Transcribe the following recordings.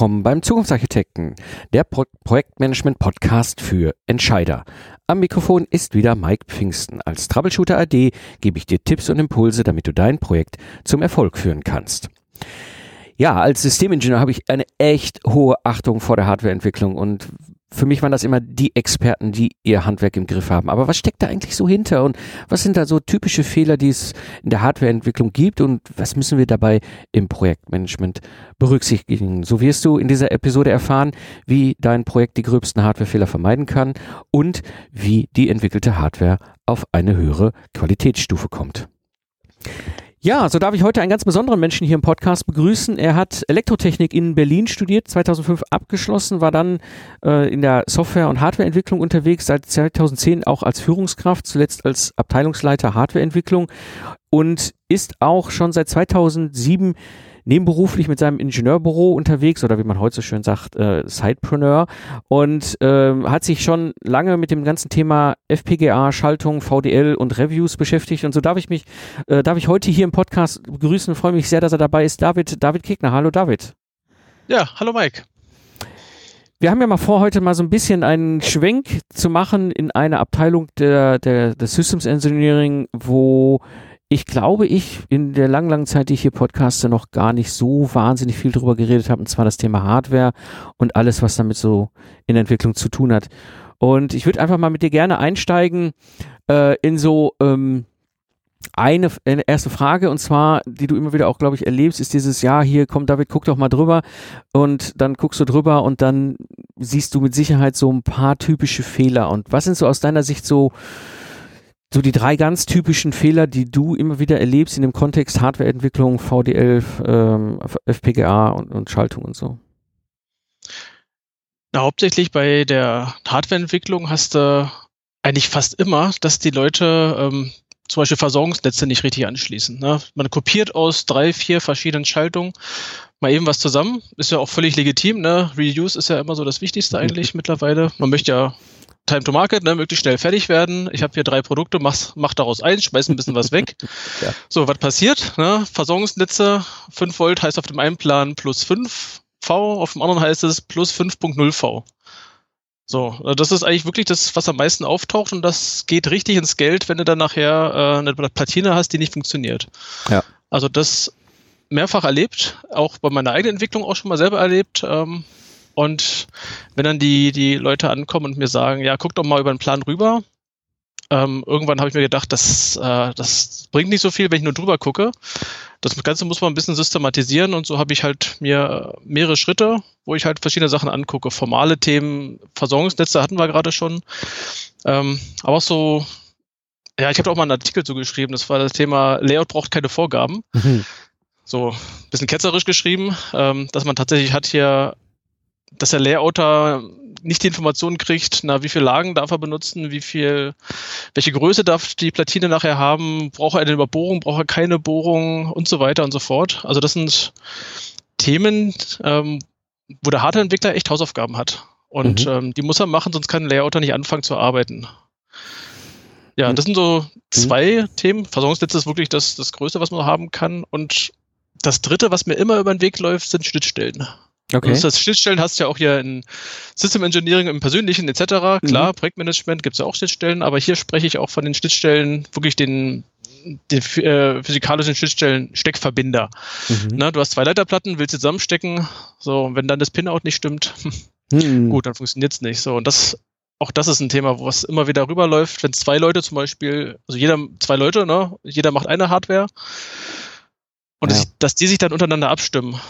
Willkommen beim Zukunftsarchitekten, der Pro Projektmanagement-Podcast für Entscheider. Am Mikrofon ist wieder Mike Pfingsten. Als Troubleshooter AD gebe ich dir Tipps und Impulse, damit du dein Projekt zum Erfolg führen kannst. Ja, als Systemingenieur habe ich eine echt hohe Achtung vor der Hardwareentwicklung und für mich waren das immer die Experten, die ihr Handwerk im Griff haben. Aber was steckt da eigentlich so hinter und was sind da so typische Fehler, die es in der Hardwareentwicklung gibt und was müssen wir dabei im Projektmanagement berücksichtigen? So wirst du in dieser Episode erfahren, wie dein Projekt die gröbsten Hardwarefehler vermeiden kann und wie die entwickelte Hardware auf eine höhere Qualitätsstufe kommt. Ja, so darf ich heute einen ganz besonderen Menschen hier im Podcast begrüßen. Er hat Elektrotechnik in Berlin studiert, 2005 abgeschlossen, war dann äh, in der Software- und Hardwareentwicklung unterwegs, seit 2010 auch als Führungskraft, zuletzt als Abteilungsleiter Hardwareentwicklung und ist auch schon seit 2007 nebenberuflich mit seinem Ingenieurbüro unterwegs oder wie man heute so schön sagt, äh, Sidepreneur und äh, hat sich schon lange mit dem ganzen Thema FPGA, Schaltung, VDL und Reviews beschäftigt und so darf ich mich, äh, darf ich heute hier im Podcast begrüßen, freue mich sehr, dass er dabei ist. David, David Kegner. Hallo David. Ja, hallo Mike. Wir haben ja mal vor, heute mal so ein bisschen einen Schwenk zu machen in eine Abteilung der, der, der Systems Engineering, wo ich glaube, ich in der langen, langen Zeit, die ich hier podcaste, noch gar nicht so wahnsinnig viel drüber geredet habe, und zwar das Thema Hardware und alles, was damit so in Entwicklung zu tun hat. Und ich würde einfach mal mit dir gerne einsteigen äh, in so ähm, eine, eine erste Frage und zwar, die du immer wieder auch, glaube ich, erlebst, ist dieses, ja, hier, komm David, guck doch mal drüber und dann guckst du drüber und dann siehst du mit Sicherheit so ein paar typische Fehler. Und was sind so aus deiner Sicht so so die drei ganz typischen Fehler, die du immer wieder erlebst in dem Kontext Hardwareentwicklung, VDL, ähm, FPGA und, und Schaltung und so? Na, hauptsächlich bei der Hardwareentwicklung hast du eigentlich fast immer, dass die Leute ähm, zum Beispiel Versorgungsnetze nicht richtig anschließen. Ne? Man kopiert aus drei, vier verschiedenen Schaltungen mal eben was zusammen. Ist ja auch völlig legitim. Ne? Reuse ist ja immer so das Wichtigste eigentlich mittlerweile. Man möchte ja Time to Market, ne, möglichst schnell fertig werden. Ich habe hier drei Produkte, mach, mach daraus eins, schmeiß ein bisschen was weg. ja. So, was passiert? Ne? Versorgungsnetze, 5 Volt heißt auf dem einen Plan plus 5 V, auf dem anderen heißt es plus 5.0 V. So, äh, das ist eigentlich wirklich das, was am meisten auftaucht und das geht richtig ins Geld, wenn du dann nachher äh, eine Platine hast, die nicht funktioniert. Ja. Also das mehrfach erlebt, auch bei meiner eigenen Entwicklung auch schon mal selber erlebt. Ähm, und wenn dann die, die Leute ankommen und mir sagen, ja, guck doch mal über den Plan rüber, ähm, irgendwann habe ich mir gedacht, das, äh, das bringt nicht so viel, wenn ich nur drüber gucke. Das Ganze muss man ein bisschen systematisieren und so habe ich halt mir mehrere Schritte, wo ich halt verschiedene Sachen angucke. Formale Themen, Versorgungsnetze hatten wir gerade schon. Ähm, aber auch so, ja, ich habe auch mal einen Artikel zugeschrieben, das war das Thema Layout braucht keine Vorgaben. Mhm. So, ein bisschen ketzerisch geschrieben, ähm, dass man tatsächlich hat hier dass der Layouter nicht die Informationen kriegt, na, wie viele Lagen darf er benutzen, wie viel, welche Größe darf die Platine nachher haben, braucht er eine Überbohrung, braucht er keine Bohrung und so weiter und so fort. Also das sind Themen, ähm, wo der Hardware-Entwickler echt Hausaufgaben hat. Und mhm. ähm, die muss er machen, sonst kann ein Layouter nicht anfangen zu arbeiten. Ja, mhm. das sind so zwei mhm. Themen. Versorgungsnetz ist wirklich das, das Größte, was man haben kann. Und das Dritte, was mir immer über den Weg läuft, sind Schnittstellen. Okay. Also das Schnittstellen hast du ja auch hier in System Engineering im Persönlichen etc. Klar, mhm. Projektmanagement gibt es ja auch Schnittstellen, aber hier spreche ich auch von den Schnittstellen, wirklich den, den äh, physikalischen Schnittstellen Steckverbinder. Mhm. Na, du hast zwei Leiterplatten, willst sie zusammenstecken, so, wenn dann das Pinout nicht stimmt, mhm. gut, dann funktioniert es nicht. So, und das auch das ist ein Thema, was immer wieder rüberläuft, wenn zwei Leute zum Beispiel, also jeder, zwei Leute, ne, jeder macht eine Hardware und ja. das, dass die sich dann untereinander abstimmen.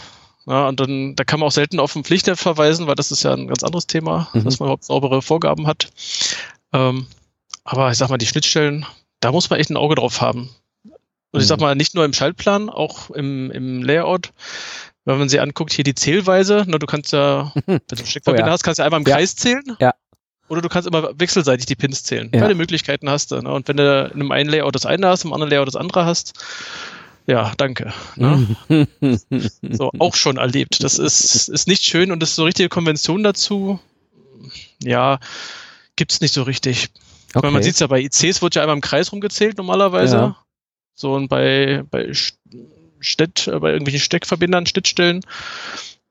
Ja, und dann, da kann man auch selten auf ein Pflichtheft verweisen, weil das ist ja ein ganz anderes Thema, mhm. dass man überhaupt saubere Vorgaben hat. Ähm, aber ich sag mal, die Schnittstellen, da muss man echt ein Auge drauf haben. Und mhm. ich sag mhm. mal, nicht nur im Schaltplan, auch im, im Layout. Wenn man sich anguckt, hier die Zählweise, ne, du kannst ja, wenn du einen Steckverbinder oh, ja. hast, kannst du ja einmal im ja. Kreis zählen. Ja. Oder du kannst immer wechselseitig die Pins zählen. Ja. Beide Möglichkeiten hast du. Ne? Und wenn du in einem einen Layout das eine hast, im anderen Layout das andere hast, ja, danke. Ne? so, auch schon erlebt. Das ist, ist nicht schön und das ist so richtige Konvention dazu. Ja, gibt es nicht so richtig. Okay. man sieht es ja bei ICs wird ja einmal im Kreis rumgezählt normalerweise. Ja. So und bei, bei Städt, bei irgendwelchen Steckverbindern, Schnittstellen,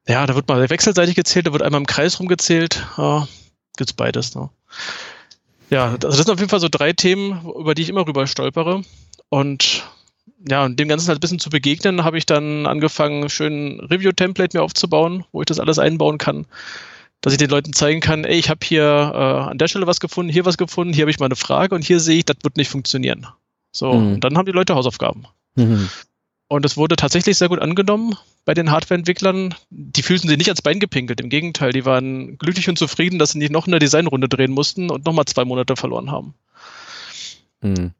ja, da wird mal wechselseitig gezählt, da wird einmal im Kreis rumgezählt. Ja, gibt's beides. Ne? Ja, also das sind auf jeden Fall so drei Themen, über die ich immer rüber stolpere. Und ja, und dem Ganzen halt ein bisschen zu begegnen, habe ich dann angefangen, schön Review-Template mir aufzubauen, wo ich das alles einbauen kann. Dass ich den Leuten zeigen kann, ey, ich habe hier äh, an der Stelle was gefunden, hier was gefunden, hier habe ich mal eine Frage und hier sehe ich, das wird nicht funktionieren. So, mhm. und dann haben die Leute Hausaufgaben. Mhm. Und es wurde tatsächlich sehr gut angenommen bei den Hardware-Entwicklern. Die fühlten sich nicht ans Bein gepinkelt. Im Gegenteil, die waren glücklich und zufrieden, dass sie nicht noch eine Designrunde drehen mussten und nochmal zwei Monate verloren haben. Mhm.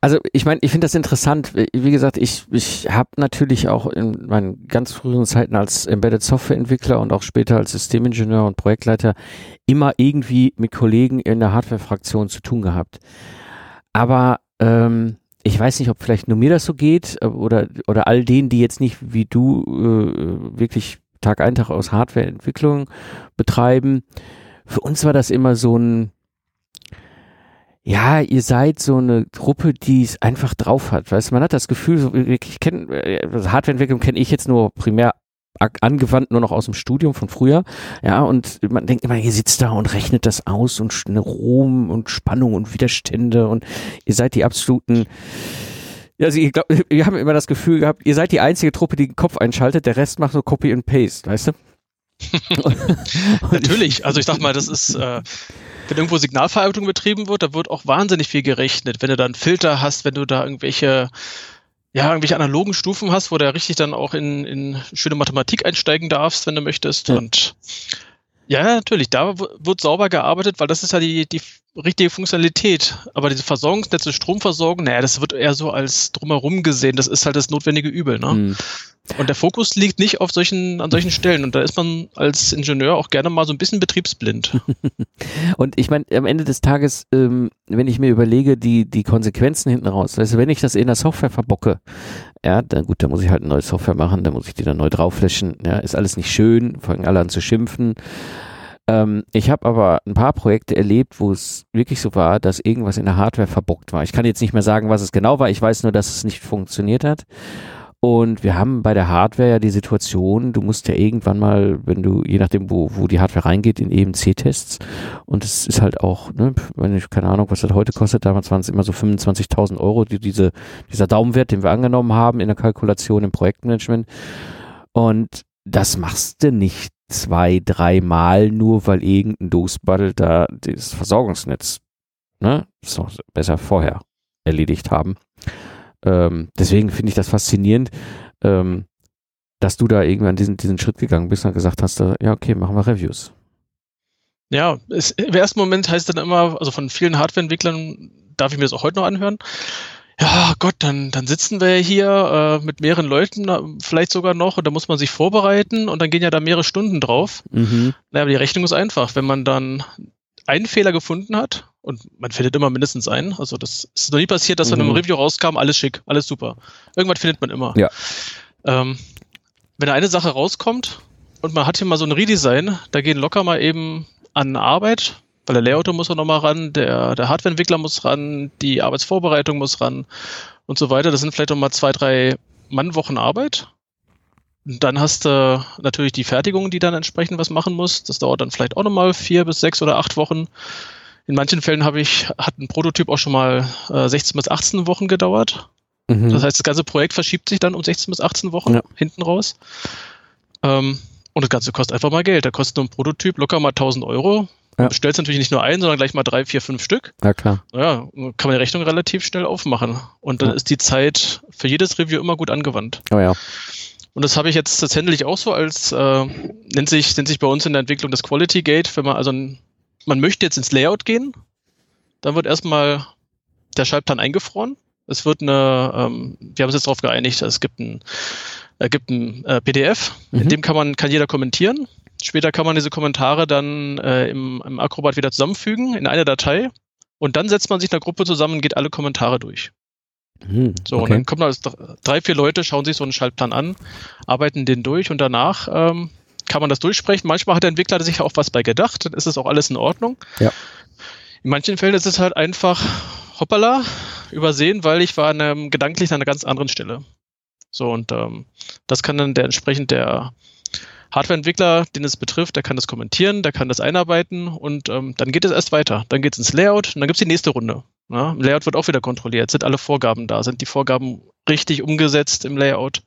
Also ich meine, ich finde das interessant. Wie gesagt, ich, ich habe natürlich auch in meinen ganz frühen Zeiten als Embedded Software-Entwickler und auch später als Systemingenieur und Projektleiter immer irgendwie mit Kollegen in der Hardware-Fraktion zu tun gehabt. Aber ähm, ich weiß nicht, ob vielleicht nur mir das so geht äh, oder, oder all denen, die jetzt nicht wie du äh, wirklich Tag ein, Tag aus Hardware-Entwicklung betreiben. Für uns war das immer so ein, ja, ihr seid so eine Gruppe, die es einfach drauf hat. Weißt man hat das Gefühl, so, ich kenne, also Hardwareentwicklung kenne ich jetzt nur primär angewandt nur noch aus dem Studium von früher. Ja, und man denkt immer, ihr sitzt da und rechnet das aus und eine Rom und Spannung und Widerstände und ihr seid die absoluten also ich glaube, wir haben immer das Gefühl gehabt, ihr seid die einzige Truppe, die den Kopf einschaltet, der Rest macht so Copy and Paste, weißt du? Natürlich, also ich sag mal, das ist, äh, wenn irgendwo Signalverarbeitung betrieben wird, da wird auch wahnsinnig viel gerechnet. Wenn du da einen Filter hast, wenn du da irgendwelche, ja, irgendwelche analogen Stufen hast, wo du ja richtig dann auch in, in schöne Mathematik einsteigen darfst, wenn du möchtest. Ja. Und ja, natürlich, da wird sauber gearbeitet, weil das ist ja die, die richtige Funktionalität. Aber diese Versorgungsnetze, Stromversorgung, naja, das wird eher so als drumherum gesehen. Das ist halt das notwendige Übel. Ne? Mhm. Und der Fokus liegt nicht auf solchen, an solchen Stellen. Und da ist man als Ingenieur auch gerne mal so ein bisschen betriebsblind. und ich meine, am Ende des Tages, ähm, wenn ich mir überlege, die, die Konsequenzen hinten raus, also wenn ich das in der Software verbocke, ja, dann gut, dann muss ich halt eine neue Software machen, dann muss ich die dann neu draufflächen, ja, ist alles nicht schön, fangen alle an zu schimpfen. Ähm, ich habe aber ein paar Projekte erlebt, wo es wirklich so war, dass irgendwas in der Hardware verbockt war. Ich kann jetzt nicht mehr sagen, was es genau war, ich weiß nur, dass es nicht funktioniert hat. Und wir haben bei der Hardware ja die Situation, du musst ja irgendwann mal, wenn du, je nachdem, wo, wo die Hardware reingeht, in EMC-Tests. Und es ist halt auch, ne, wenn ich, keine Ahnung, was das heute kostet, damals waren es immer so 25.000 Euro, die, diese, dieser Daumenwert, den wir angenommen haben in der Kalkulation im Projektmanagement. Und das machst du nicht zwei, dreimal nur, weil irgendein Dosbaddel da das Versorgungsnetz, ne, so besser vorher erledigt haben. Ähm, deswegen finde ich das faszinierend, ähm, dass du da irgendwann diesen, diesen Schritt gegangen bist und gesagt hast, äh, ja, okay, machen wir Reviews. Ja, es, im ersten Moment heißt dann immer, also von vielen Hardwareentwicklern darf ich mir das auch heute noch anhören. Ja, Gott, dann, dann sitzen wir hier äh, mit mehreren Leuten, äh, vielleicht sogar noch, und da muss man sich vorbereiten und dann gehen ja da mehrere Stunden drauf. Mhm. Naja, aber die Rechnung ist einfach. Wenn man dann einen Fehler gefunden hat, und man findet immer mindestens einen, also das ist noch nie passiert, dass mhm. von einem Review rauskam, alles schick, alles super. Irgendwann findet man immer. Ja. Ähm, wenn eine Sache rauskommt und man hat hier mal so ein Redesign, da gehen locker mal eben an Arbeit, weil der Layouter muss auch nochmal ran, der, der Hardwareentwickler muss ran, die Arbeitsvorbereitung muss ran und so weiter. Das sind vielleicht nochmal zwei, drei Mannwochen Arbeit. Und dann hast du natürlich die Fertigung, die dann entsprechend was machen muss. Das dauert dann vielleicht auch nochmal vier bis sechs oder acht Wochen. In manchen Fällen habe ich, hat ein Prototyp auch schon mal äh, 16 bis 18 Wochen gedauert. Mhm. Das heißt, das ganze Projekt verschiebt sich dann um 16 bis 18 Wochen ja. hinten raus. Ähm, und das Ganze kostet einfach mal Geld. Da kostet ein Prototyp locker mal 1000 Euro. Ja. Du bestellst natürlich nicht nur einen, sondern gleich mal drei, vier, fünf Stück. Ja, klar. Ja, kann man die Rechnung relativ schnell aufmachen. Und dann ja. ist die Zeit für jedes Review immer gut angewandt. Oh ja. Und das habe ich jetzt tatsächlich auch so als, äh, nennt, sich, nennt sich bei uns in der Entwicklung das Quality Gate, wenn man also ein, man möchte jetzt ins Layout gehen, dann wird erstmal der Schaltplan eingefroren. Es wird eine, ähm, wir haben uns jetzt darauf geeinigt, es gibt ein, äh, gibt ein äh, PDF, mhm. in dem kann man, kann jeder kommentieren. Später kann man diese Kommentare dann äh, im, im Acrobat wieder zusammenfügen in eine Datei und dann setzt man sich in einer Gruppe zusammen und geht alle Kommentare durch. Hm, so, okay. und dann kommen da drei, vier Leute, schauen sich so einen Schaltplan an, arbeiten den durch und danach ähm, kann man das durchsprechen. Manchmal hat der Entwickler sich auch was bei gedacht, dann ist das auch alles in Ordnung. Ja. In manchen Fällen ist es halt einfach hoppala, übersehen, weil ich war an einem, gedanklich an einer ganz anderen Stelle. So, und ähm, das kann dann der entsprechend der Hardwareentwickler, den es betrifft, der kann das kommentieren, der kann das einarbeiten und ähm, dann geht es erst weiter. Dann geht es ins Layout und dann gibt es die nächste Runde. Ja, Im Layout wird auch wieder kontrolliert. Sind alle Vorgaben da? Sind die Vorgaben richtig umgesetzt im Layout?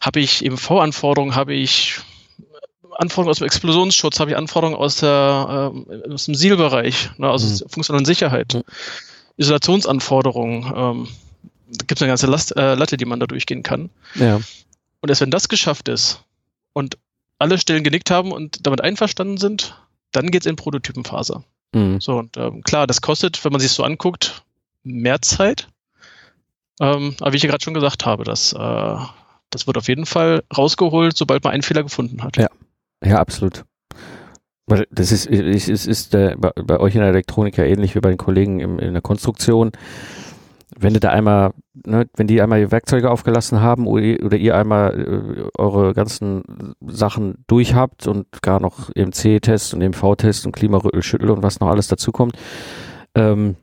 Habe ich eben V-Anforderungen? Habe ich Anforderungen aus dem Explosionsschutz? Habe ich Anforderungen aus, der, äh, aus dem SEAL-Bereich, ne, aus mhm. funktionalen Sicherheit? Mhm. Isolationsanforderungen? Ähm, da gibt es eine ganze Last, äh, Latte, die man da durchgehen kann. Ja. Und erst wenn das geschafft ist und alle Stellen genickt haben und damit einverstanden sind, dann geht es in Prototypenphase. Mhm. So, und ähm, klar, das kostet, wenn man sich so anguckt, mehr Zeit. Ähm, aber wie ich ja gerade schon gesagt habe, das, äh, das wird auf jeden Fall rausgeholt, sobald man einen Fehler gefunden hat. Ja, ja absolut. Weil das ist, ist, ist, ist äh, bei, euch in der Elektronik ja ähnlich wie bei den Kollegen im, in der Konstruktion wenn du da einmal, ne, wenn die einmal ihr Werkzeuge aufgelassen haben oder ihr einmal äh, eure ganzen Sachen durch habt und gar noch EMC-Test und EMV-Test und Klimarüttelschüttel und was noch alles dazu kommt, ähm,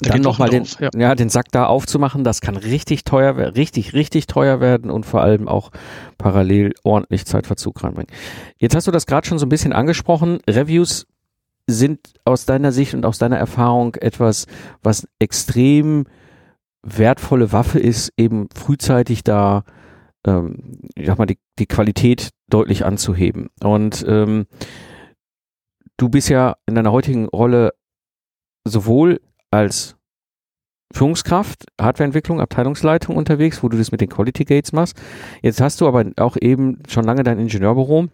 dann nochmal den, ja. ja. den Sack da aufzumachen, das kann richtig teuer werden, richtig, richtig teuer werden und vor allem auch parallel ordentlich Zeitverzug reinbringen. Jetzt hast du das gerade schon so ein bisschen angesprochen. Reviews sind aus deiner Sicht und aus deiner Erfahrung etwas, was extrem wertvolle Waffe ist, eben frühzeitig da, ähm, ich sag mal, die, die Qualität deutlich anzuheben. Und ähm, du bist ja in deiner heutigen Rolle sowohl als Führungskraft, Hardwareentwicklung, Abteilungsleitung unterwegs, wo du das mit den Quality Gates machst. Jetzt hast du aber auch eben schon lange dein Ingenieurbüro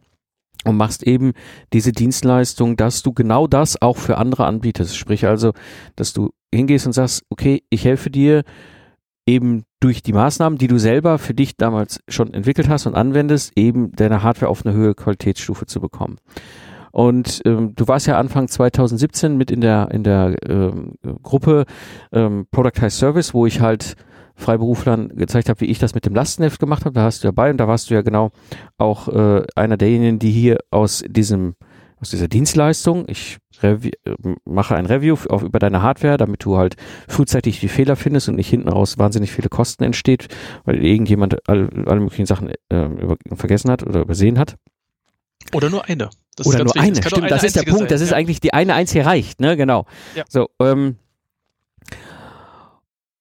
und machst eben diese Dienstleistung, dass du genau das auch für andere anbietest. Sprich also, dass du hingehst und sagst, okay, ich helfe dir eben durch die Maßnahmen, die du selber für dich damals schon entwickelt hast und anwendest, eben deine Hardware auf eine höhere Qualitätsstufe zu bekommen. Und ähm, du warst ja Anfang 2017 mit in der in der ähm, Gruppe ähm, Productized Service, wo ich halt Freiberuflern gezeigt habe, wie ich das mit dem Lastenheft gemacht habe. Da hast du dabei und da warst du ja genau auch äh, einer derjenigen, die hier aus diesem aus dieser Dienstleistung, ich mache ein Review auf, über deine Hardware, damit du halt frühzeitig die Fehler findest und nicht hinten raus wahnsinnig viele Kosten entsteht, weil irgendjemand all, alle möglichen Sachen äh, über, vergessen hat oder übersehen hat. Oder nur eine. Das oder nur eine, stimmt, eine das ist der Punkt, sein, das ist eigentlich die eine einzige reicht, ne, genau. Ja. So, ähm,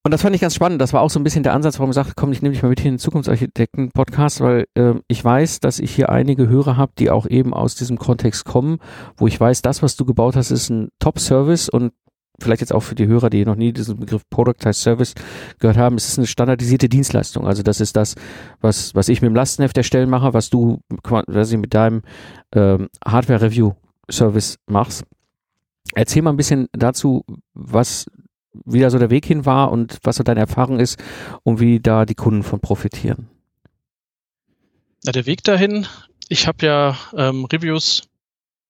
und das fand ich ganz spannend. Das war auch so ein bisschen der Ansatz, warum ich sagte, komm, ich nehme dich mal mit hier in den Zukunftsarchitekten-Podcast, weil äh, ich weiß, dass ich hier einige Hörer habe, die auch eben aus diesem Kontext kommen, wo ich weiß, das, was du gebaut hast, ist ein Top-Service und vielleicht jetzt auch für die Hörer, die noch nie diesen Begriff Productized Service gehört haben, es ist eine standardisierte Dienstleistung. Also das ist das, was, was ich mit dem Lastenheft erstellen mache, was du quasi mit deinem ähm, Hardware-Review-Service machst. Erzähl mal ein bisschen dazu, was wie da so der Weg hin war und was so deine Erfahrung ist und wie da die Kunden von profitieren. Ja, der Weg dahin, ich habe ja ähm, Reviews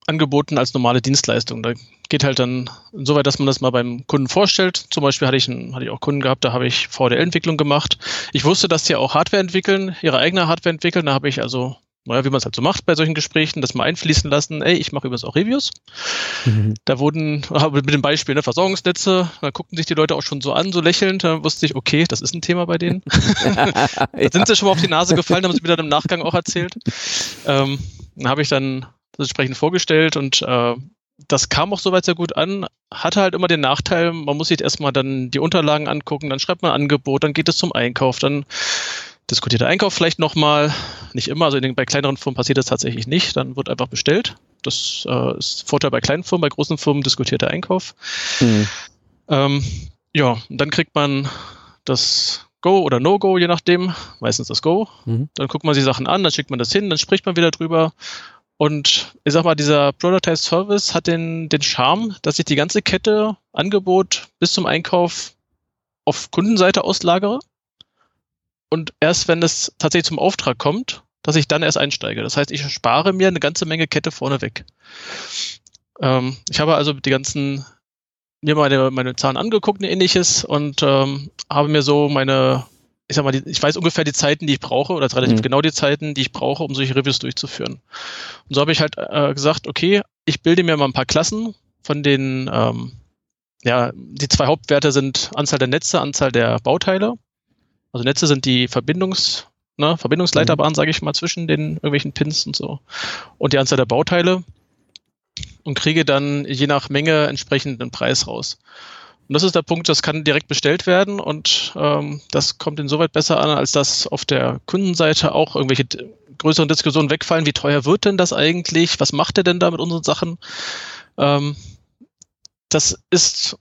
angeboten als normale Dienstleistung. Da geht halt dann so weit, dass man das mal beim Kunden vorstellt. Zum Beispiel hatte ich, einen, hatte ich auch Kunden gehabt, da habe ich VDL-Entwicklung gemacht. Ich wusste, dass die auch Hardware entwickeln, ihre eigene Hardware entwickeln. Da habe ich also naja, wie man es halt so macht bei solchen Gesprächen, das mal einfließen lassen, ey, ich mache übrigens auch Reviews. Mhm. Da wurden, mit dem Beispiel, ne, Versorgungsnetze, da guckten sich die Leute auch schon so an, so lächelnd, da wusste ich, okay, das ist ein Thema bei denen. da sind sie schon mal auf die Nase gefallen, haben sie mir dann im Nachgang auch erzählt. Ähm, dann habe ich dann das entsprechend vorgestellt und äh, das kam auch soweit sehr gut an, hatte halt immer den Nachteil, man muss sich erstmal dann die Unterlagen angucken, dann schreibt man ein Angebot, dann geht es zum Einkauf, dann diskutiert der Einkauf vielleicht nochmal. Nicht immer, also den, bei kleineren Firmen passiert das tatsächlich nicht. Dann wird einfach bestellt. Das äh, ist Vorteil bei kleinen Firmen, bei großen Firmen diskutiert der Einkauf. Mhm. Ähm, ja, und dann kriegt man das Go oder No-Go, je nachdem. Meistens das Go. Mhm. Dann guckt man sich Sachen an, dann schickt man das hin, dann spricht man wieder drüber. Und ich sag mal, dieser Prototype Service hat den, den Charme, dass ich die ganze Kette, Angebot bis zum Einkauf auf Kundenseite auslagere und erst wenn es tatsächlich zum Auftrag kommt, dass ich dann erst einsteige. Das heißt, ich spare mir eine ganze Menge Kette vorne weg. Ähm, ich habe also die ganzen, mir meine, meine Zahlen angeguckt und ähnliches und ähm, habe mir so meine, ich sag mal, ich weiß ungefähr die Zeiten, die ich brauche, oder relativ mhm. genau die Zeiten, die ich brauche, um solche Reviews durchzuführen. Und so habe ich halt äh, gesagt, okay, ich bilde mir mal ein paar Klassen von den, ähm, ja, die zwei Hauptwerte sind Anzahl der Netze, Anzahl der Bauteile. Also Netze sind die Verbindungs, ne, Verbindungsleiterbahn, mhm. sage ich mal, zwischen den irgendwelchen Pins und so. Und die Anzahl der Bauteile und kriege dann je nach Menge entsprechend einen Preis raus. Und das ist der Punkt, das kann direkt bestellt werden und ähm, das kommt insoweit besser an, als dass auf der Kundenseite auch irgendwelche größeren Diskussionen wegfallen. Wie teuer wird denn das eigentlich? Was macht er denn da mit unseren Sachen? Ähm, das ist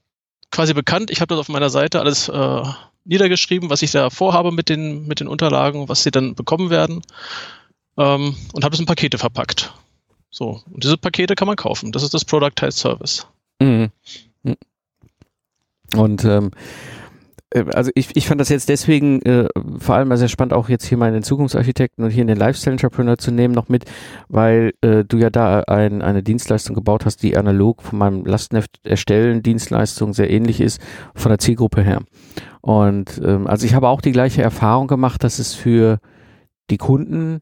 quasi bekannt. Ich habe das auf meiner Seite alles äh, niedergeschrieben, was ich da vorhabe mit den, mit den Unterlagen, was sie dann bekommen werden ähm, und habe es in Pakete verpackt. So, und diese Pakete kann man kaufen. Das ist das Productized Service. Mhm. Und ähm, äh, also ich, ich fand das jetzt deswegen äh, vor allem sehr spannend, auch jetzt hier mal den Zukunftsarchitekten und hier in den Lifestyle Entrepreneur zu nehmen noch mit, weil äh, du ja da ein, eine Dienstleistung gebaut hast, die analog von meinem Lastenheft erstellen Dienstleistung sehr ähnlich ist von der Zielgruppe her. Und ähm, also ich habe auch die gleiche Erfahrung gemacht, dass es für die Kunden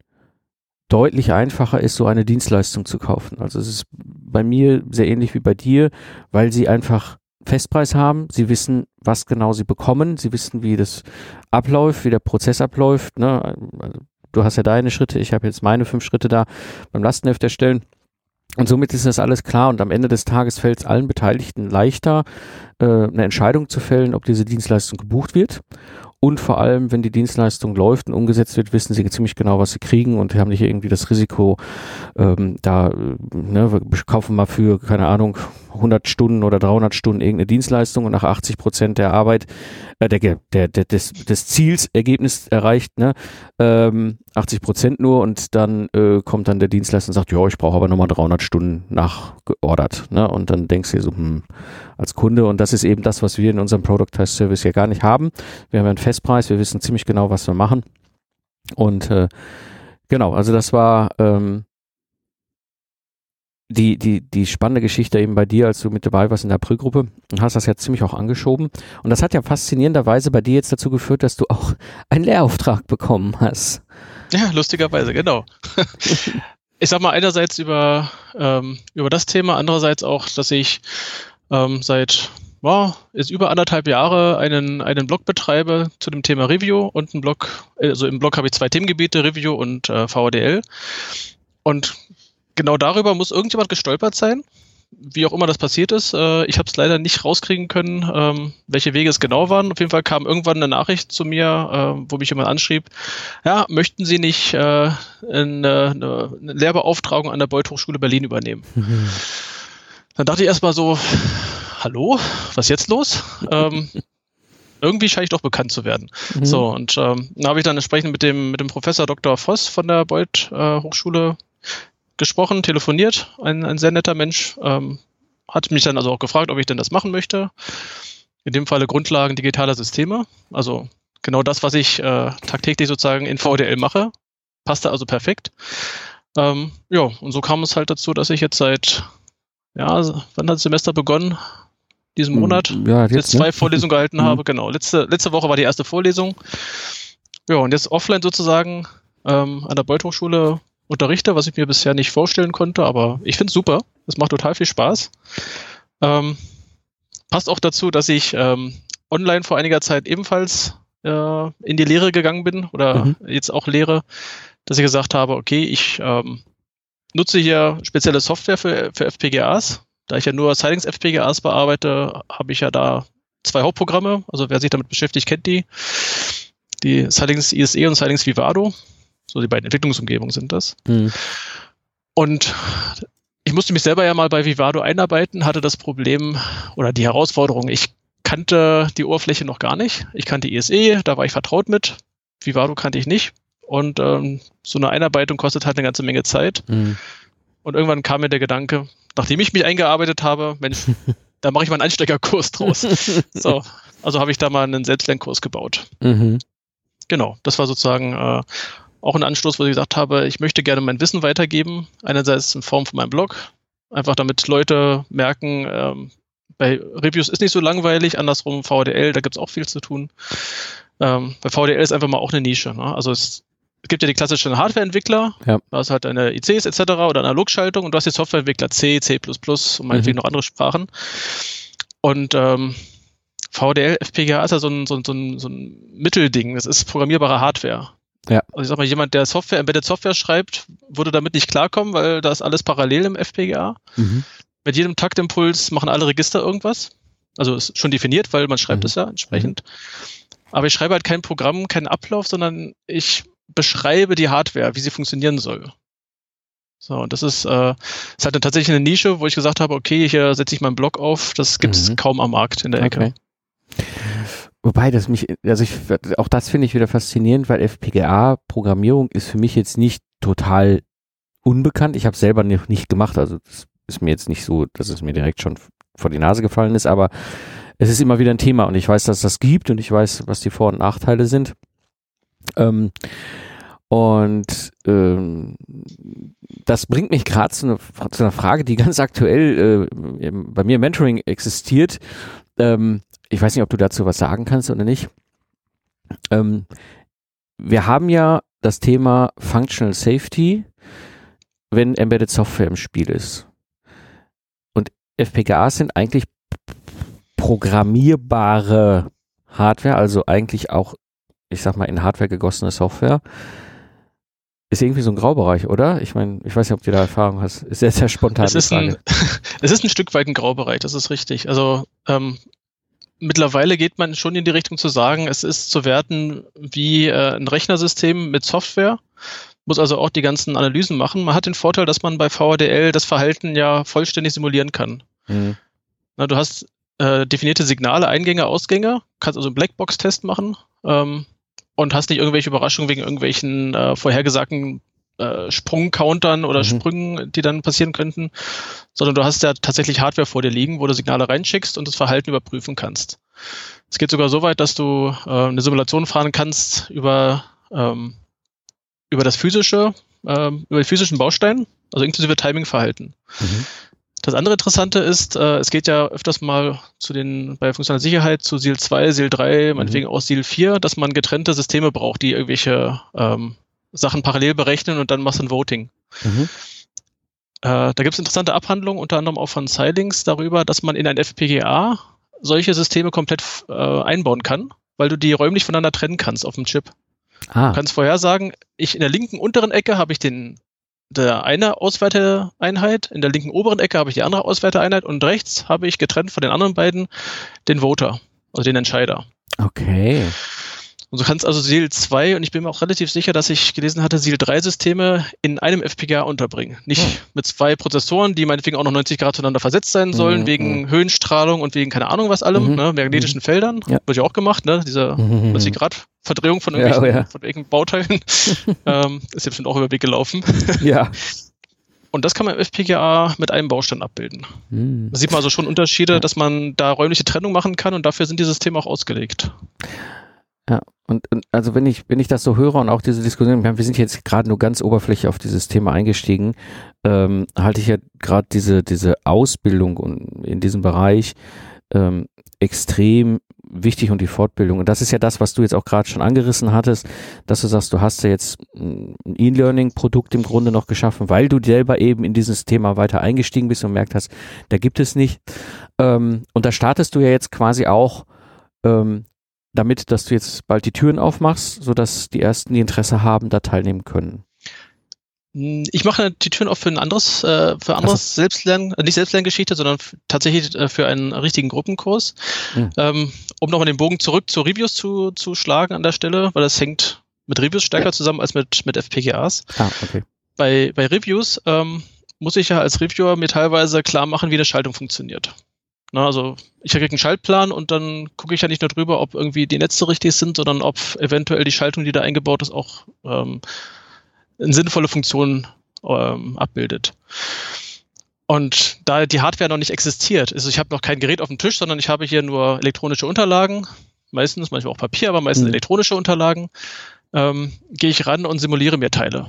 deutlich einfacher ist, so eine Dienstleistung zu kaufen. Also es ist bei mir sehr ähnlich wie bei dir, weil sie einfach Festpreis haben. Sie wissen, was genau sie bekommen. Sie wissen, wie das abläuft, wie der Prozess abläuft. Ne? Du hast ja deine Schritte, ich habe jetzt meine fünf Schritte da beim Lastenheft erstellen. Und somit ist das alles klar und am Ende des Tages fällt es allen Beteiligten leichter, äh, eine Entscheidung zu fällen, ob diese Dienstleistung gebucht wird. Und vor allem, wenn die Dienstleistung läuft und umgesetzt wird, wissen sie ziemlich genau, was sie kriegen und haben nicht irgendwie das Risiko, ähm, da, ne, wir kaufen mal für, keine Ahnung, 100 Stunden oder 300 Stunden irgendeine Dienstleistung und nach 80 Prozent der Arbeit, äh, der, der, der, des, des Ziels Ergebnis erreicht, ne, ähm, 80 Prozent nur und dann äh, kommt dann der Dienstleister und sagt, ja, ich brauche aber nochmal 300 Stunden nachgeordert, ne, und dann denkst du dir so, hm, als Kunde und das ist eben das, was wir in unserem Product Test Service ja gar nicht haben. Wir haben einen Festpreis, wir wissen ziemlich genau, was wir machen und äh, genau, also das war ähm, die, die, die spannende Geschichte eben bei dir, als du mit dabei warst in der April-Gruppe und hast das ja ziemlich auch angeschoben. Und das hat ja faszinierenderweise bei dir jetzt dazu geführt, dass du auch einen Lehrauftrag bekommen hast. Ja, lustigerweise, genau. ich sag mal, einerseits über, ähm, über das Thema, andererseits auch, dass ich ähm, seit wow, ist über anderthalb Jahre einen, einen Blog betreibe zu dem Thema Review und ein Blog, also im Blog habe ich zwei Themengebiete, Review und äh, VDL. Und genau darüber muss irgendjemand gestolpert sein. Wie auch immer das passiert ist. Äh, ich habe es leider nicht rauskriegen können, ähm, welche Wege es genau waren. Auf jeden Fall kam irgendwann eine Nachricht zu mir, äh, wo mich jemand anschrieb, ja, möchten Sie nicht äh, eine, eine Lehrbeauftragung an der Beuth Hochschule Berlin übernehmen? Mhm. Dann dachte ich erstmal so, hallo, was ist jetzt los? ähm, irgendwie scheine ich doch bekannt zu werden. Mhm. So, und ähm, da habe ich dann entsprechend mit dem, mit dem Professor Dr. Voss von der Beuth äh, Hochschule gesprochen, telefoniert, ein, ein sehr netter Mensch, ähm, hat mich dann also auch gefragt, ob ich denn das machen möchte. In dem Falle Grundlagen digitaler Systeme, also genau das, was ich äh, tagtäglich sozusagen in VDL mache, passte also perfekt. Ähm, ja, und so kam es halt dazu, dass ich jetzt seit, ja, wann hat das Semester begonnen? Diesen hm, Monat. Ja, jetzt, jetzt zwei ne? Vorlesungen gehalten mhm. habe. Genau. Letzte, letzte Woche war die erste Vorlesung. Ja, und jetzt offline sozusagen ähm, an der Beuth Hochschule unterrichte, was ich mir bisher nicht vorstellen konnte, aber ich finde es super. Es macht total viel Spaß. Ähm, passt auch dazu, dass ich ähm, online vor einiger Zeit ebenfalls äh, in die Lehre gegangen bin oder mhm. jetzt auch lehre, dass ich gesagt habe, okay, ich ähm, nutze hier spezielle Software für, für FPGAs. Da ich ja nur Silings FPGAs bearbeite, habe ich ja da zwei Hauptprogramme. Also wer sich damit beschäftigt, kennt die. Die Silings ISE und Silings Vivado. So die beiden Entwicklungsumgebungen sind das. Mhm. Und ich musste mich selber ja mal bei Vivado einarbeiten, hatte das Problem oder die Herausforderung, ich kannte die Oberfläche noch gar nicht. Ich kannte ISE, da war ich vertraut mit. Vivado kannte ich nicht. Und ähm, so eine Einarbeitung kostet halt eine ganze Menge Zeit. Mhm. Und irgendwann kam mir der Gedanke, nachdem ich mich eingearbeitet habe, Mensch, da mache ich mal einen Einsteigerkurs draus. so, also habe ich da mal einen Selbstlernkurs gebaut. Mhm. Genau, das war sozusagen äh, auch ein Anstoß, wo ich gesagt habe, ich möchte gerne mein Wissen weitergeben. Einerseits in Form von meinem Blog, einfach damit Leute merken, ähm, bei Reviews ist nicht so langweilig, andersrum VDL, da gibt es auch viel zu tun. Ähm, bei VDL ist einfach mal auch eine Nische. Ne? Also es, es, gibt ja die klassischen Hardwareentwickler, ja. da ist halt eine ICs etc. oder Analogschaltung und du hast die Softwareentwickler C, C++ und meinetwegen mhm. noch andere Sprachen. Und ähm, VDL, FPGA ist ja so ein, so, ein, so, ein, so ein Mittelding. Das ist programmierbare Hardware. Ja. Also ich sag mal, jemand, der Software, Embedded Software schreibt, würde damit nicht klarkommen, weil da ist alles parallel im FPGA. Mhm. Mit jedem Taktimpuls machen alle Register irgendwas. Also ist schon definiert, weil man schreibt mhm. es ja entsprechend. Aber ich schreibe halt kein Programm, keinen Ablauf, sondern ich beschreibe die Hardware, wie sie funktionieren soll. So, und das ist, äh, ist halt tatsächlich eine Nische, wo ich gesagt habe, okay, hier setze ich meinen Blog auf, das gibt es mhm. kaum am Markt in der Ecke. Okay. Wobei das mich, also ich, auch das finde ich wieder faszinierend, weil FPGA-Programmierung ist für mich jetzt nicht total unbekannt. Ich habe selber noch nicht gemacht, also das ist mir jetzt nicht so, dass es mir direkt schon vor die Nase gefallen ist, aber es ist immer wieder ein Thema und ich weiß, dass das gibt und ich weiß, was die Vor- und Nachteile sind. Ähm, und ähm, das bringt mich gerade zu, zu, einer Frage, die ganz aktuell äh, bei mir im Mentoring existiert. Ähm, ich weiß nicht, ob du dazu was sagen kannst oder nicht. Ähm, wir haben ja das Thema Functional Safety, wenn Embedded Software im Spiel ist. Und FPGAs sind eigentlich programmierbare Hardware, also eigentlich auch, ich sag mal, in Hardware gegossene Software. Ist irgendwie so ein Graubereich, oder? Ich meine, ich weiß nicht, ob du da Erfahrung hast. Ist sehr, sehr spontan. Es ist, ein, es ist ein Stück weit ein Graubereich, das ist richtig. Also ähm, mittlerweile geht man schon in die Richtung zu sagen, es ist zu werten wie äh, ein Rechnersystem mit Software. Muss also auch die ganzen Analysen machen. Man hat den Vorteil, dass man bei VHDL das Verhalten ja vollständig simulieren kann. Mhm. Na, du hast äh, definierte Signale, Eingänge, Ausgänge, kannst also einen Blackbox-Test machen ähm, und hast nicht irgendwelche Überraschungen wegen irgendwelchen äh, vorhergesagten äh, Sprungcountern oder mhm. Sprüngen, die dann passieren könnten, sondern du hast ja tatsächlich Hardware vor dir liegen, wo du Signale reinschickst und das Verhalten überprüfen kannst. Es geht sogar so weit, dass du äh, eine Simulation fahren kannst über, ähm, über das physische, äh, über die physischen Bausteine, also inklusive Timing-Verhalten. Mhm. Das andere Interessante ist, äh, es geht ja öfters mal zu den, bei funktionaler Sicherheit zu SIL 2, SIL 3, mhm. meinetwegen auch SIL 4, dass man getrennte Systeme braucht, die irgendwelche ähm, Sachen parallel berechnen und dann machst du ein Voting. Mhm. Äh, da gibt es interessante Abhandlungen, unter anderem auch von Silings darüber, dass man in ein FPGA solche Systeme komplett äh, einbauen kann, weil du die räumlich voneinander trennen kannst auf dem Chip. Ah. Du kannst vorher sagen, ich in der linken unteren Ecke habe ich den der eine Auswerteeinheit, in der linken oberen Ecke habe ich die andere Auswerteeinheit und rechts habe ich getrennt von den anderen beiden den Voter, also den Entscheider. Okay. Und du kannst also SEAL 2 und ich bin mir auch relativ sicher, dass ich gelesen hatte, SEAL 3 Systeme in einem FPGA unterbringen. Nicht hm. mit zwei Prozessoren, die meinetwegen auch noch 90 Grad zueinander versetzt sein sollen, mhm. wegen mhm. Höhenstrahlung und wegen keine Ahnung was allem, mhm. ne, magnetischen mhm. Feldern. Ja. Wird ja auch gemacht, ne? Diese 90 mhm. Grad Verdrehung von irgendwelchen, ja, oh ja. von irgendwelchen Bauteilen. ähm, ist ja bestimmt auch über den Weg gelaufen. ja. Und das kann man im FPGA mit einem Baustein abbilden. Hm. Da sieht man also schon Unterschiede, dass man da räumliche Trennung machen kann und dafür sind die Systeme auch ausgelegt. Ja, und, und, also wenn ich, wenn ich das so höre und auch diese Diskussion, wir sind jetzt gerade nur ganz oberflächlich auf dieses Thema eingestiegen, ähm, halte ich ja gerade diese, diese Ausbildung in diesem Bereich ähm, extrem wichtig und die Fortbildung. Und das ist ja das, was du jetzt auch gerade schon angerissen hattest, dass du sagst, du hast ja jetzt ein E-Learning-Produkt im Grunde noch geschaffen, weil du selber eben in dieses Thema weiter eingestiegen bist und merkt hast, da gibt es nicht. Ähm, und da startest du ja jetzt quasi auch ähm, damit, dass du jetzt bald die Türen aufmachst, sodass die ersten, die Interesse haben, da teilnehmen können? Ich mache die Türen auf für ein anderes, äh, für anderes so. Selbstlernen, äh, nicht Selbstlerngeschichte, sondern tatsächlich äh, für einen richtigen Gruppenkurs. Mhm. Ähm, um nochmal den Bogen zurück zu Reviews zu, zu schlagen an der Stelle, weil das hängt mit Reviews stärker zusammen als mit, mit FPGAs. Ah, okay. Bei, bei Reviews ähm, muss ich ja als Reviewer mir teilweise klar machen, wie eine Schaltung funktioniert. Na, also ich kriege einen Schaltplan und dann gucke ich ja nicht nur drüber, ob irgendwie die Netze richtig sind, sondern ob eventuell die Schaltung, die da eingebaut ist, auch ähm, eine sinnvolle Funktion ähm, abbildet. Und da die Hardware noch nicht existiert, also ich habe noch kein Gerät auf dem Tisch, sondern ich habe hier nur elektronische Unterlagen, meistens, manchmal auch Papier, aber meistens mhm. elektronische Unterlagen, ähm, gehe ich ran und simuliere mir Teile.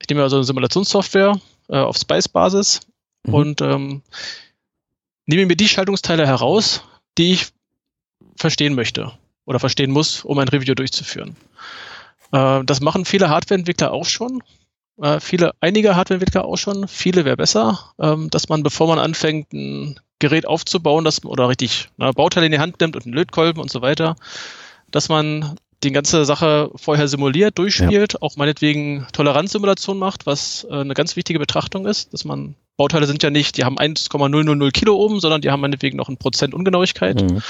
Ich nehme also eine Simulationssoftware äh, auf Spice-Basis mhm. und ähm, nehme mir die Schaltungsteile heraus, die ich verstehen möchte oder verstehen muss, um ein Review durchzuführen. Äh, das machen viele Hardwareentwickler auch schon. Äh, viele, einige Hardwareentwickler auch schon. Viele wäre besser, ähm, dass man, bevor man anfängt, ein Gerät aufzubauen, dass, oder richtig ne, Bauteile in die Hand nimmt und einen Lötkolben und so weiter, dass man die ganze Sache vorher simuliert, durchspielt, ja. auch meinetwegen Toleranzsimulation macht, was äh, eine ganz wichtige Betrachtung ist, dass man Bauteile sind ja nicht, die haben 1,000 Kilo oben, sondern die haben meinetwegen noch ein Prozent Ungenauigkeit. Mhm.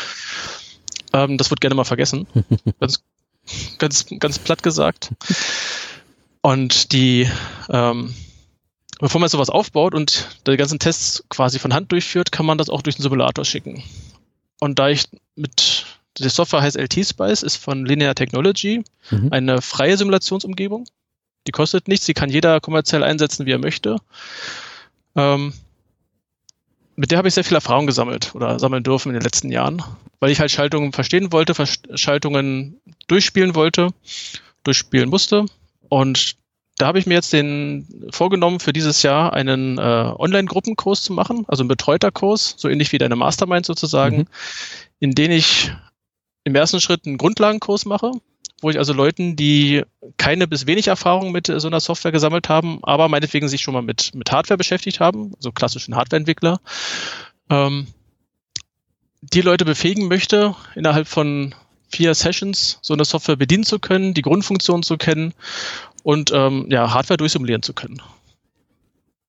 Ähm, das wird gerne mal vergessen. ganz, ganz, ganz platt gesagt. Und die, ähm, bevor man sowas aufbaut und die ganzen Tests quasi von Hand durchführt, kann man das auch durch den Simulator schicken. Und da ich mit die Software heißt LT-Spice, ist von Linear Technology, mhm. eine freie Simulationsumgebung. Die kostet nichts, sie kann jeder kommerziell einsetzen, wie er möchte. Ähm, mit der habe ich sehr viel Erfahrung gesammelt oder sammeln dürfen in den letzten Jahren, weil ich halt Schaltungen verstehen wollte, Schaltungen durchspielen wollte, durchspielen musste. Und da habe ich mir jetzt den vorgenommen, für dieses Jahr einen äh, Online-Gruppenkurs zu machen, also ein betreuter Kurs, so ähnlich wie deine Mastermind sozusagen, mhm. in den ich im ersten Schritt einen Grundlagenkurs mache, wo ich also Leuten, die keine bis wenig Erfahrung mit so einer Software gesammelt haben, aber meinetwegen sich schon mal mit, mit Hardware beschäftigt haben, so klassischen Hardwareentwickler, ähm, die Leute befähigen möchte, innerhalb von vier Sessions so eine Software bedienen zu können, die Grundfunktionen zu kennen und ähm, ja, Hardware durchsimulieren zu können.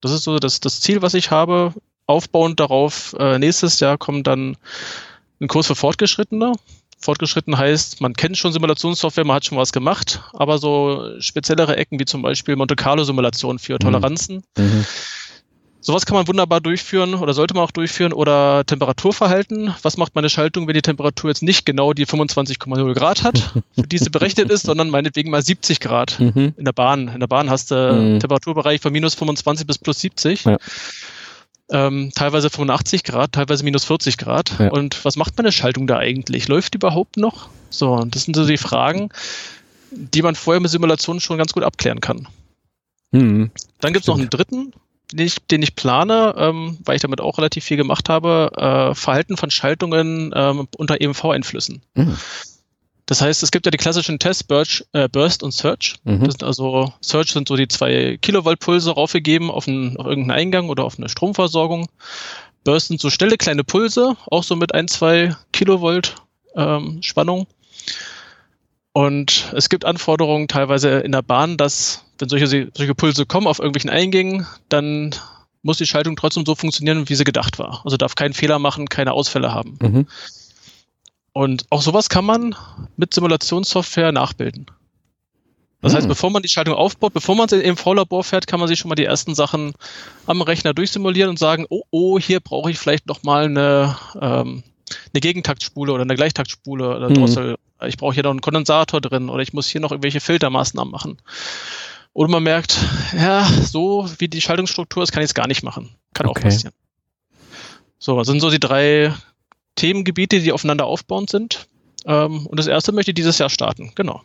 Das ist so das, das Ziel, was ich habe. Aufbauend darauf, äh, nächstes Jahr kommt dann ein Kurs für Fortgeschrittene, Fortgeschritten heißt, man kennt schon Simulationssoftware, man hat schon was gemacht, aber so speziellere Ecken wie zum Beispiel Monte Carlo Simulation für mhm. Toleranzen. Mhm. Sowas kann man wunderbar durchführen oder sollte man auch durchführen oder Temperaturverhalten. Was macht meine Schaltung, wenn die Temperatur jetzt nicht genau die 25,0 Grad hat, für die sie berechnet ist, sondern meinetwegen mal 70 Grad mhm. in der Bahn. In der Bahn hast du mhm. Temperaturbereich von minus 25 bis plus 70. Ja ähm, teilweise 85 Grad, teilweise minus 40 Grad. Ja. Und was macht meine Schaltung da eigentlich? Läuft die überhaupt noch? So, und das sind so die Fragen, die man vorher mit Simulationen schon ganz gut abklären kann. Mhm. Dann gibt es noch einen dritten, den ich, den ich plane, ähm, weil ich damit auch relativ viel gemacht habe, äh, Verhalten von Schaltungen ähm, unter EMV-Einflüssen. Mhm. Das heißt, es gibt ja die klassischen Tests, Burst, äh, Burst und Search. Mhm. Das sind also, Search sind so die zwei Kilovolt-Pulse raufgegeben auf, einen, auf irgendeinen Eingang oder auf eine Stromversorgung. Burst sind so schnelle kleine Pulse, auch so mit ein, zwei Kilovolt ähm, Spannung. Und es gibt Anforderungen teilweise in der Bahn, dass, wenn solche, solche Pulse kommen auf irgendwelchen Eingängen, dann muss die Schaltung trotzdem so funktionieren, wie sie gedacht war. Also darf keinen Fehler machen, keine Ausfälle haben. Mhm. Und auch sowas kann man mit Simulationssoftware nachbilden. Das hm. heißt, bevor man die Schaltung aufbaut, bevor man sie im V-Labor fährt, kann man sich schon mal die ersten Sachen am Rechner durchsimulieren und sagen, oh, oh, hier brauche ich vielleicht nochmal eine, ähm, eine Gegentaktspule oder eine Gleichtaktspule oder Drossel. Hm. Ich brauche hier noch einen Kondensator drin oder ich muss hier noch irgendwelche Filtermaßnahmen machen. Oder man merkt, ja, so wie die Schaltungsstruktur ist, kann ich es gar nicht machen. Kann okay. auch passieren. So, das sind so die drei Themengebiete, die aufeinander aufbauend sind. Ähm, und das erste möchte ich dieses Jahr starten, genau.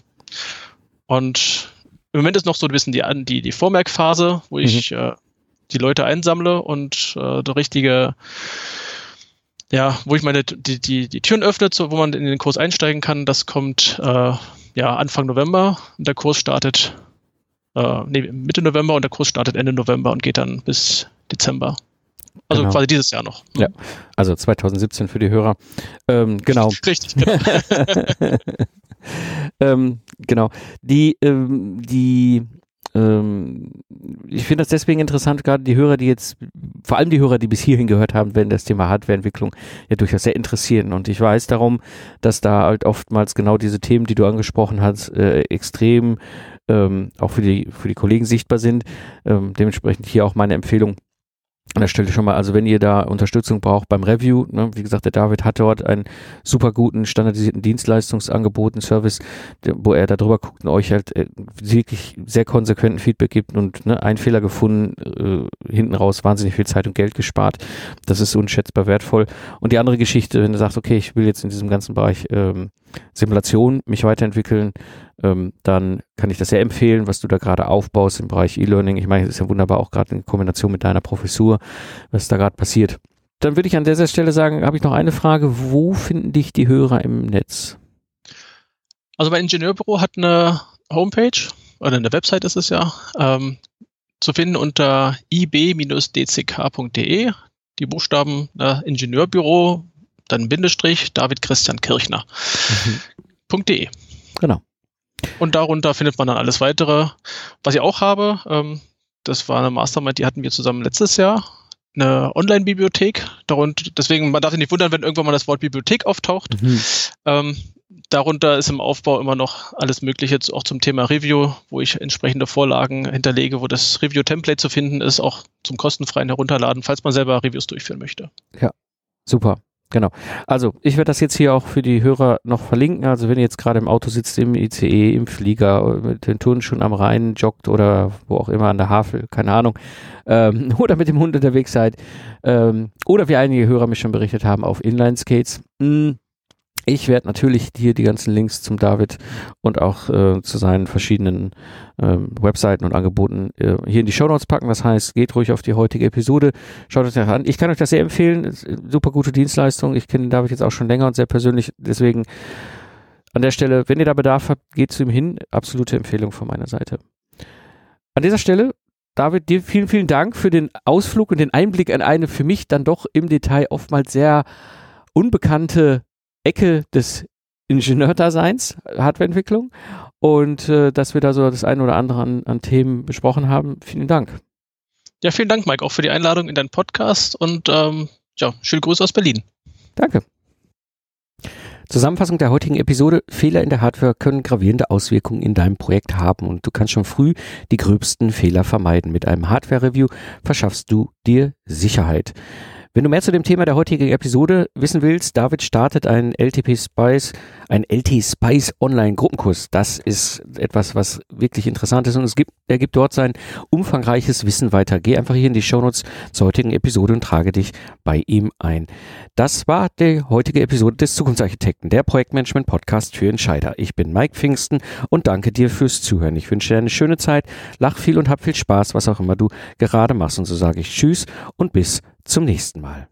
Und im Moment ist noch so ein bisschen die, die, die Vormerkphase, wo ich mhm. äh, die Leute einsammle und äh, der richtige, ja, wo ich meine, die, die, die Türen öffne, wo man in den Kurs einsteigen kann. Das kommt äh, ja Anfang November und der Kurs startet äh, nee, Mitte November und der Kurs startet Ende November und geht dann bis Dezember. Also genau. quasi dieses Jahr noch. Ja, also 2017 für die Hörer. Ähm, genau. Richtig. Genau. ähm, genau. Die, ähm, die, ähm, ich finde das deswegen interessant, gerade die Hörer, die jetzt, vor allem die Hörer, die bis hierhin gehört haben, werden das Thema Hardwareentwicklung ja durchaus sehr interessieren. Und ich weiß darum, dass da halt oftmals genau diese Themen, die du angesprochen hast, äh, extrem ähm, auch für die, für die Kollegen sichtbar sind. Ähm, dementsprechend hier auch meine Empfehlung, an der Stelle schon mal, also wenn ihr da Unterstützung braucht beim Review, ne, wie gesagt, der David hat dort einen super guten standardisierten Dienstleistungsangebot, Service, wo er da drüber guckt und euch halt äh, wirklich sehr konsequenten Feedback gibt und ne, einen Fehler gefunden, äh, hinten raus wahnsinnig viel Zeit und Geld gespart. Das ist unschätzbar wertvoll. Und die andere Geschichte, wenn du sagst, okay, ich will jetzt in diesem ganzen Bereich ähm, Simulation mich weiterentwickeln, ähm, dann kann ich das sehr empfehlen, was du da gerade aufbaust im Bereich E-Learning. Ich meine, es ist ja wunderbar auch gerade in Kombination mit deiner Professur, was da gerade passiert. Dann würde ich an dieser Stelle sagen, habe ich noch eine Frage. Wo finden dich die Hörer im Netz? Also mein Ingenieurbüro hat eine Homepage oder eine Website ist es ja, ähm, zu finden unter ib-dck.de. die Buchstaben äh, Ingenieurbüro, dann Bindestrich, David Christian Kirchner. Mhm. .de. Genau. Und darunter findet man dann alles weitere. Was ich auch habe, ähm, das war eine Mastermind, die hatten wir zusammen letztes Jahr. Eine Online-Bibliothek. Deswegen, man darf sich nicht wundern, wenn irgendwann mal das Wort Bibliothek auftaucht. Mhm. Ähm, darunter ist im Aufbau immer noch alles Mögliche, auch zum Thema Review, wo ich entsprechende Vorlagen hinterlege, wo das Review-Template zu finden ist, auch zum kostenfreien Herunterladen, falls man selber Reviews durchführen möchte. Ja, super. Genau. Also ich werde das jetzt hier auch für die Hörer noch verlinken. Also wenn ihr jetzt gerade im Auto sitzt, im ICE, im Flieger, mit den Turnschuhen am Rhein joggt oder wo auch immer an der Havel, keine Ahnung, ähm, oder mit dem Hund unterwegs seid, ähm, oder wie einige Hörer mich schon berichtet haben, auf Inline-Skates, hm, ich werde natürlich hier die ganzen Links zum David und auch äh, zu seinen verschiedenen äh, Webseiten und Angeboten äh, hier in die Show Notes packen. Das heißt, geht ruhig auf die heutige Episode, schaut euch das an. Ich kann euch das sehr empfehlen. Super gute Dienstleistung. Ich kenne David jetzt auch schon länger und sehr persönlich. Deswegen an der Stelle, wenn ihr da Bedarf habt, geht zu ihm hin. Absolute Empfehlung von meiner Seite. An dieser Stelle David, dir vielen, vielen Dank für den Ausflug und den Einblick in eine für mich dann doch im Detail oftmals sehr unbekannte Ecke des Ingenieurdaseins, Hardwareentwicklung und äh, dass wir da so das eine oder andere an, an Themen besprochen haben. Vielen Dank. Ja, vielen Dank, Mike, auch für die Einladung in deinen Podcast und ähm, ja, schöne Grüße aus Berlin. Danke. Zusammenfassung der heutigen Episode. Fehler in der Hardware können gravierende Auswirkungen in deinem Projekt haben und du kannst schon früh die gröbsten Fehler vermeiden. Mit einem Hardware-Review verschaffst du dir Sicherheit. Wenn du mehr zu dem Thema der heutigen Episode wissen willst, David startet einen LTP Spice, ein LT Spice Online Gruppenkurs. Das ist etwas, was wirklich interessant ist und es gibt, er gibt dort sein umfangreiches Wissen weiter. Geh einfach hier in die Shownotes zur heutigen Episode und trage dich bei ihm ein. Das war die heutige Episode des Zukunftsarchitekten, der Projektmanagement Podcast für Entscheider. Ich bin Mike Pfingsten und danke dir fürs Zuhören. Ich wünsche dir eine schöne Zeit, lach viel und hab viel Spaß, was auch immer du gerade machst. Und so sage ich Tschüss und bis zum nächsten Mal.